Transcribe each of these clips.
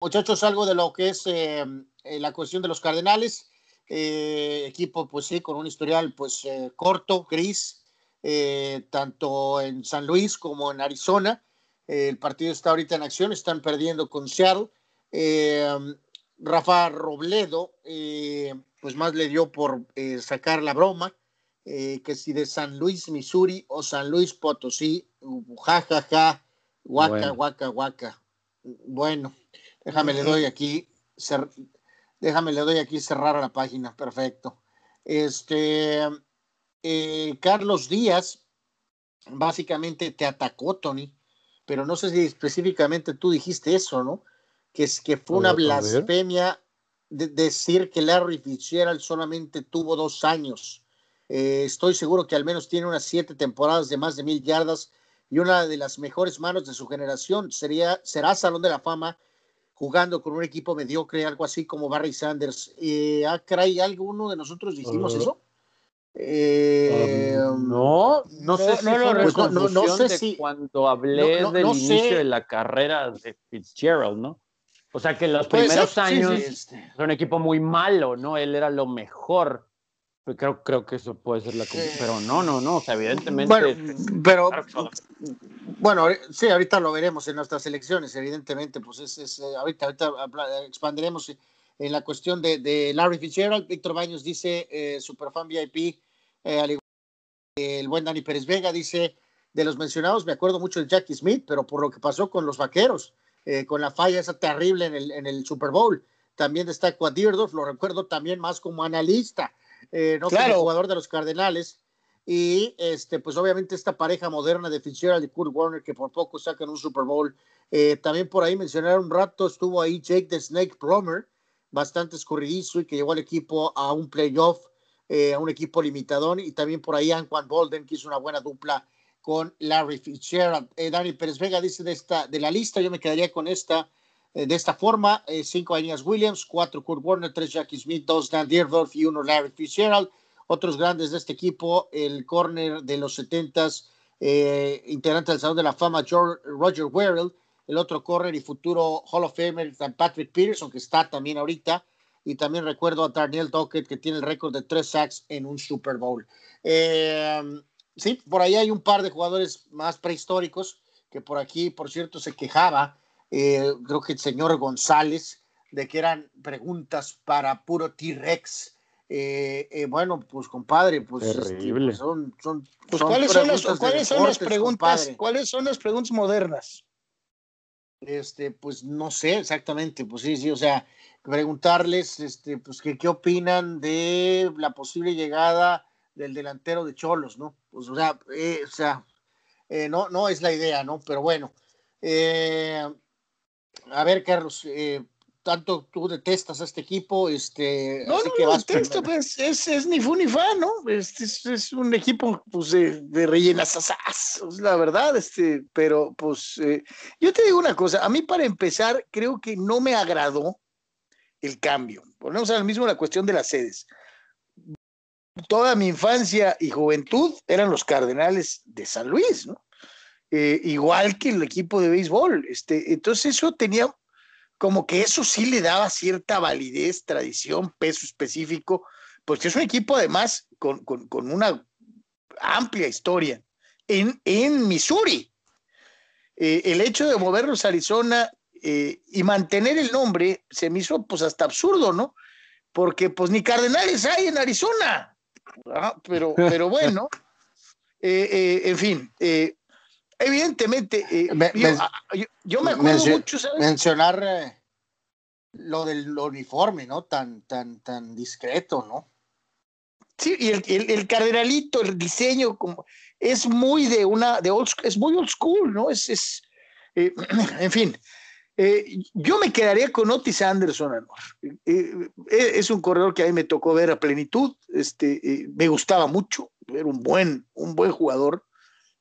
muchachos, algo de lo que es eh, eh, la cuestión de los Cardenales. Eh, equipo, pues sí, con un historial pues corto, gris, tanto en San Luis como en Arizona. el partido está ahorita en acción, están perdiendo con Seattle. Rafa Robledo, pues más le dio por sacar la broma, que si de San Luis, Missouri o San Luis Potosí, jajaja, ja, ja, guaca, guaca, guaca. Bueno, Déjame, le doy aquí, déjame, le doy aquí cerrar la página, perfecto. Este, eh, Carlos Díaz, básicamente te atacó, Tony, pero no sé si específicamente tú dijiste eso, ¿no? Que, es, que fue una blasfemia de decir que Larry Fitzgerald solamente tuvo dos años. Eh, estoy seguro que al menos tiene unas siete temporadas de más de mil yardas y una de las mejores manos de su generación. Sería, será Salón de la Fama jugando con un equipo mediocre, algo así como Barry Sanders. Eh, ¿Ah, caray, alguno de nosotros dijimos eso? Eh, um, no, no sé si no, no, no, sé si cuando hablé del inicio de la carrera de Fitzgerald, ¿no? O sea que los primeros años sí, un equipo muy malo, ¿no? Él era lo mejor creo, creo que eso puede ser la pero no, no, no, o sea, evidentemente. Bueno, pero bueno, sí, ahorita lo veremos en nuestras elecciones, evidentemente, pues es, eh, ahorita, ahorita expandiremos en la cuestión de, de Larry Fitzgerald. Víctor Baños dice, eh, superfan VIP, eh, al igual que el buen Dani Pérez Vega, dice, de los mencionados, me acuerdo mucho de Jackie Smith, pero por lo que pasó con los vaqueros, con la falla esa terrible en el, en el Super Bowl. También destaco a Dierdorf, lo recuerdo también más como analista eh, no claro. como jugador de los Cardenales. Y este, pues obviamente esta pareja moderna de Fitzgerald y Kurt Warner que por poco sacan un Super Bowl. Eh, también por ahí mencionar un rato estuvo ahí Jake the Snake Plummer, bastante escurridizo y que llevó al equipo a un playoff, eh, a un equipo limitadón. Y también por ahí Anquan Bolden, que hizo una buena dupla con Larry Fitzgerald. Dani Pérez Vega dice de, esta, de la lista, yo me quedaría con esta eh, de esta forma, eh, cinco Aeneas Williams, cuatro Kurt Warner, tres Jackie Smith, dos Dan Deerdorf y uno Larry Fitzgerald. Otros grandes de este equipo, el corner de los setentas, eh, integrante del Salón de la Fama, Roger Werrell, el otro corner y futuro Hall of Famer, Patrick Peterson, que está también ahorita, y también recuerdo a Daniel Dockett, que tiene el récord de tres sacks en un Super Bowl. sí, por ahí hay un par de jugadores más prehistóricos, que por aquí, por cierto, se quejaba eh, creo que el señor González, de que eran preguntas para puro T-Rex. Eh, eh, bueno, pues compadre, pues, este, pues son, son, pues, ¿cuáles, son las, ¿cuáles son las preguntas? ¿Cuáles son las preguntas modernas? Este, pues no sé exactamente, pues sí, sí, o sea, preguntarles, este, pues que qué opinan de la posible llegada del delantero de Cholos, ¿no? Pues, o sea, o sea, no, no es la idea, ¿no? Pero bueno, eh, a ver, Carlos, eh, tanto tú detestas a este equipo, este, no, no, que detesto, pues, es, ni fu ni fa, ¿no? Este es, un equipo pues, de, de rellenas, la verdad, este, pero pues eh, yo te digo una cosa, a mí para empezar creo que no me agradó el cambio. Ponemos al mismo la cuestión de las sedes. Toda mi infancia y juventud eran los Cardenales de San Luis, ¿no? Eh, igual que el equipo de béisbol. Este, entonces eso tenía como que eso sí le daba cierta validez, tradición, peso específico, porque es un equipo además con, una amplia historia en, en Missouri. Eh, el hecho de moverlos a Arizona eh, y mantener el nombre se me hizo pues hasta absurdo, ¿no? Porque pues ni Cardenales hay en Arizona. Ah, pero, pero bueno, en fin, Evidentemente, eh, ah, yo, me acuerdo mucho, Mencionar eh, lo del uniforme, ¿no? Tan, tan, tan discreto, ¿no? Sí, y el, el, cardenalito, el diseño, como, es muy de una, de old, es muy old school, ¿no? Es, es eh, en fin, yo me quedaría con Otis Anderson, es un corredor que a mí me tocó ver a plenitud, este, me gustaba mucho, era un buen, un buen jugador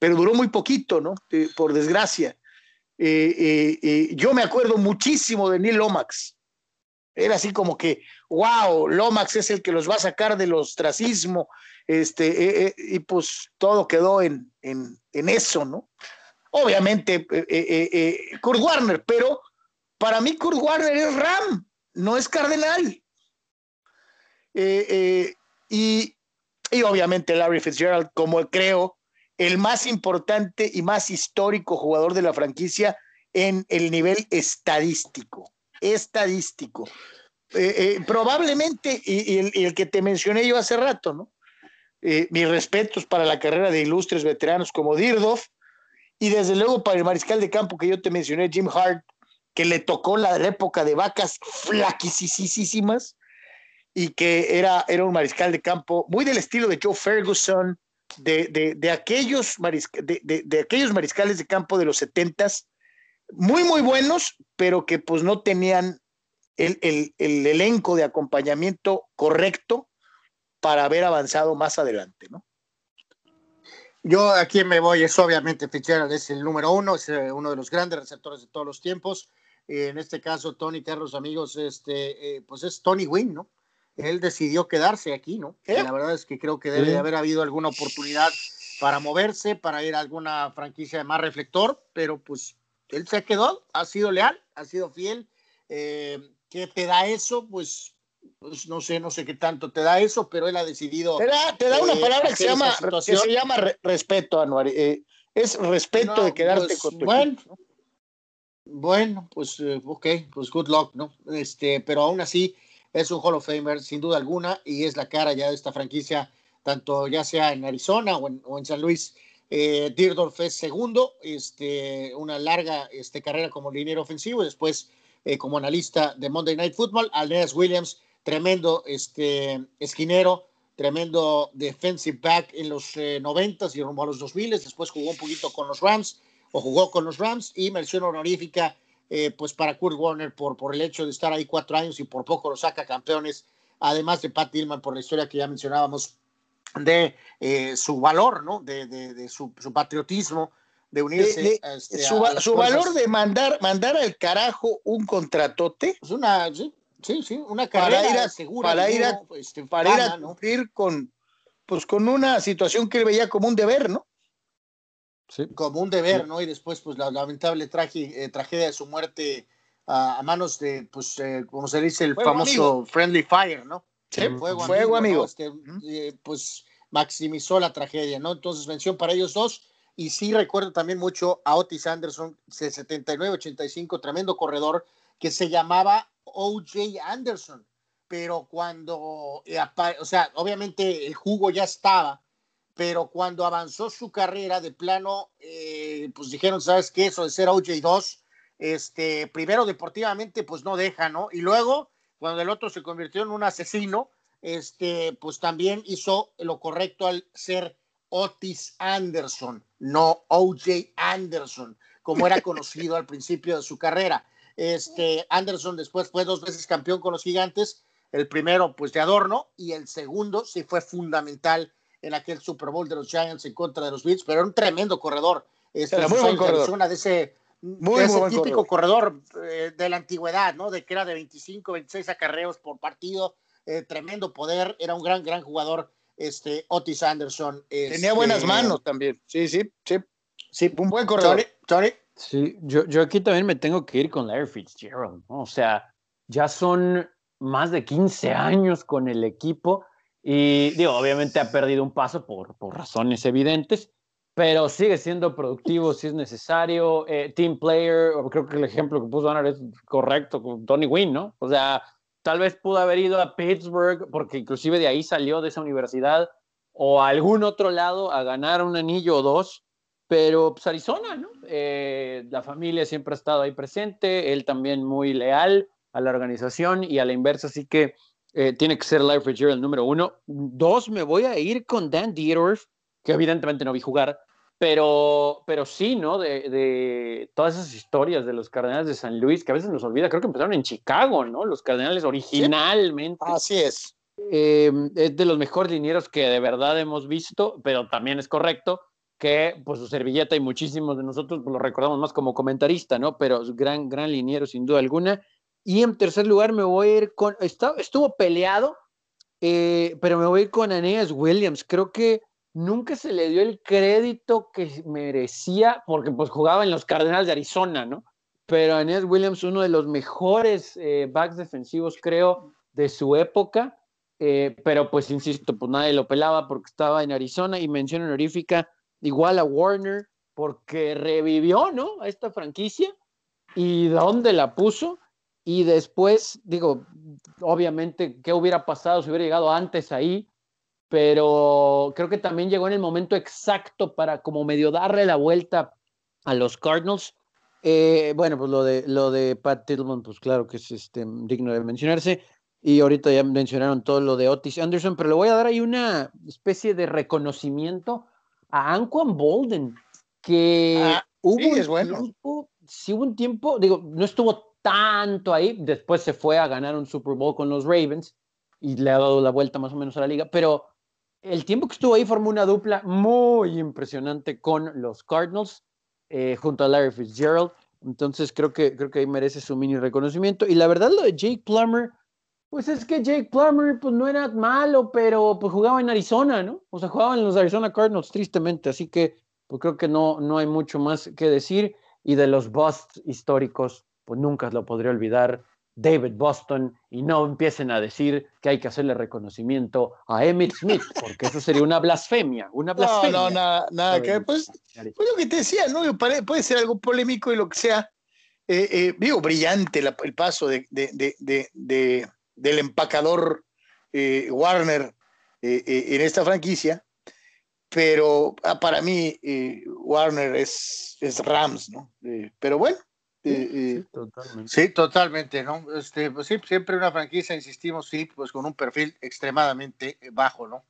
pero duró muy poquito, ¿no? por desgracia. Eh, eh, eh, yo me acuerdo muchísimo de Neil Lomax. Era así como que, wow, Lomax es el que los va a sacar del ostracismo, este, y pues todo quedó en, en, en eso, ¿no? Obviamente, Kurt Warner, pero para mí Kurt Warner es Ram, no es Cardenal. Eh, eh, y, y obviamente Larry Fitzgerald, como creo, el más importante y más histórico jugador de la franquicia en el nivel estadístico. Estadístico. Eh, probablemente, y, el, que te mencioné yo hace rato, ¿no? mis respetos para la carrera de ilustres veteranos como Dirdov, y desde luego para el mariscal de campo que yo te mencioné, Jim Hart, que le tocó la, época de vacas flaquisísimas y que era, era un mariscal de campo muy del estilo de Joe Ferguson, de, de, aquellos, de, de, aquellos mariscales de campo de los setentas, muy, muy buenos, pero que pues no tenían el, el, el, elenco de acompañamiento correcto para haber avanzado más adelante, ¿no? Yo aquí me voy, es obviamente Fitzgerald es el número uno, es eh, uno de los grandes receptores de todos los tiempos en este caso Tony Carlos, amigos, este, eh, pues es Tony Wynn, ¿no? Él decidió quedarse aquí, ¿no? la verdad es que creo que debe de haber habido alguna oportunidad para moverse, para ir a alguna franquicia de más reflector, pero pues él se quedó, ha sido leal, ha sido fiel. Eh, ¿Qué te da eso? Pues, pues, no sé, no sé qué tanto te da eso, pero él ha decidido. Te da, una eh, palabra que se, llama, que se llama respeto, Anuar. es respeto de quedarte pues, con tu bueno, bueno, pues eh, ok, pues good luck, ¿no? Este, pero aún así es un Hall of Famer sin duda alguna y es la cara ya de esta franquicia, tanto ya sea en Arizona o en, San Luis. Eh, Dierdorf es segundo, este, una larga este, carrera como liniero ofensivo después eh, como analista de Monday Night Football. Alneas Williams, tremendo este, esquinero, tremendo defensive back en los eh, noventas y rumbo a los 2000, después jugó un poquito con los Rams o jugó con los Rams y mención honorífica eh, pues para Kurt Warner por, por el hecho de estar ahí cuatro años y por poco lo saca campeones, además de Pat Tillman por la historia que ya mencionábamos de eh, su valor, ¿no? De, de, su, patriotismo, de unirse. Este, su, valor de mandar, mandar al carajo un contratote. Es una, sí, sí, una carrera para ir a, segura. Para ir a, este, para ir a cumplir con, pues, con una situación que él veía como un deber, ¿no? Como un deber, ¿no? Y después, pues, la lamentable eh, tragedia de su muerte a manos de, pues, eh, como se dice, el famoso Friendly Fire, ¿no? Sí, fuego, amigo. Este, eh, pues maximizó la tragedia, ¿no? Entonces, mención para ellos dos. Y sí recuerdo también mucho a Otis Anderson, 79-85, tremendo corredor, que se llamaba O.J. Anderson. Pero cuando, o sea, obviamente el jugo ya estaba, pero cuando avanzó su carrera de plano, eh, pues dijeron, ¿sabes qué? Eso de ser OJ2, este, primero deportivamente, pues no deja, ¿no? Y luego, cuando el otro se convirtió en un asesino, este, pues también hizo lo correcto al ser Otis Anderson, no OJ Anderson, como era conocido al principio de su carrera. Este, Anderson después fue dos veces campeón con los gigantes, el primero pues de adorno y el segundo sí fue fundamental en aquel Super Bowl de los Giants en contra de los Bills, pero era un tremendo corredor. Este, era muy buen corredor. Una de ese, muy, ese típico corredor, eh, de la antigüedad, ¿no? De que era de 25, 26 acarreos por partido, eh, tremendo poder, era un gran, gran jugador, este, Otis Anderson. Tenía buenas este, manos también, sí, sí, sí, sí, un buen corredor. Tony, Sí, yo, yo aquí también me tengo que ir con Larry Fitzgerald, ¿no? O sea, ya son más de 15 años con el equipo y digo, obviamente ha perdido un paso por, por razones evidentes, pero sigue siendo productivo si es necesario. Eh, team player, creo que el ejemplo que puso Ana es correcto con Tony Wynn, ¿no? O sea, tal vez pudo haber ido a Pittsburgh, porque inclusive de ahí salió de esa universidad, o a algún otro lado a ganar un anillo o dos, pero pues Arizona, ¿no? Eh, la familia siempre ha estado ahí presente, él también muy leal a la organización y a la inversa, así que eh, tiene que ser Larry Fitzgerald el número uno. Dos, me voy a ir con Dan Dierdorf, que evidentemente no vi jugar, pero, pero sí, ¿no? De, de, todas esas historias de los Cardenales de San Luis, que a veces nos olvida, creo que empezaron en Chicago, ¿no? Los Cardenales originalmente. Así es. Eh, es de los mejores linieros que de verdad hemos visto, pero también es correcto que pues su servilleta y muchísimos de nosotros pues, lo recordamos más como comentarista, ¿no? Pero gran, gran liniero sin duda alguna. Y en tercer lugar me voy a ir con, estuvo peleado, eh, pero me voy a ir con Aeneas Williams. Creo que nunca se le dio el crédito que merecía, porque pues jugaba en los Cardenales de Arizona, ¿no? pero Aeneas Williams, uno de los mejores eh, backs defensivos, creo, de su época. Eh, pero pues insisto, pues nadie lo pelaba porque estaba en Arizona y mención honorífica igual a Warner porque revivió, ¿no? A esta franquicia y dónde la puso. Y después, digo, obviamente, ¿qué hubiera pasado si hubiera llegado antes ahí? Pero creo que también llegó en el momento exacto para como medio darle la vuelta a los Cardinals. Eh, bueno, pues lo de, lo de Pat Tillman, pues claro que es este, digno de mencionarse. Y ahorita ya mencionaron todo lo de Otis Anderson, pero le voy a dar ahí una especie de reconocimiento a Anquan Bolden, que ah, hubo, sí, es bueno. tiempo, sí hubo un tiempo, digo, no estuvo tanto ahí, después se fue a ganar un Super Bowl con los Ravens y le ha dado la vuelta más o menos a la liga, pero el tiempo que estuvo ahí formó una dupla muy impresionante con los Cardinals, eh, junto a Larry Fitzgerald, entonces creo que, creo que ahí merece su mini reconocimiento. Y la verdad lo de Jake Plummer, pues es que Jake Plummer pues no era malo, pero pues jugaba en Arizona, ¿no? O sea, jugaba en los Arizona Cardinals tristemente, así que pues creo que no, no hay mucho más que decir. Y de los busts históricos, pues nunca lo podría olvidar David Boston y no empiecen a decir que hay que hacerle reconocimiento a Emmitt Smith, porque eso sería una blasfemia, una blasfemia. No, no, nada, nada que pues, pues, lo que te decía, ¿no? Puede ser algo polémico y lo que sea. Eh, eh, digo, brillante el paso de, de, de, de del empacador eh, Warner eh, en esta franquicia, pero ah, para mí Warner es, es, Rams, ¿no? pero bueno. Sí, totalmente. sí, totalmente, ¿no? Este, pues sí, siempre una franquicia, insistimos, sí, pues con un perfil extremadamente bajo, ¿no?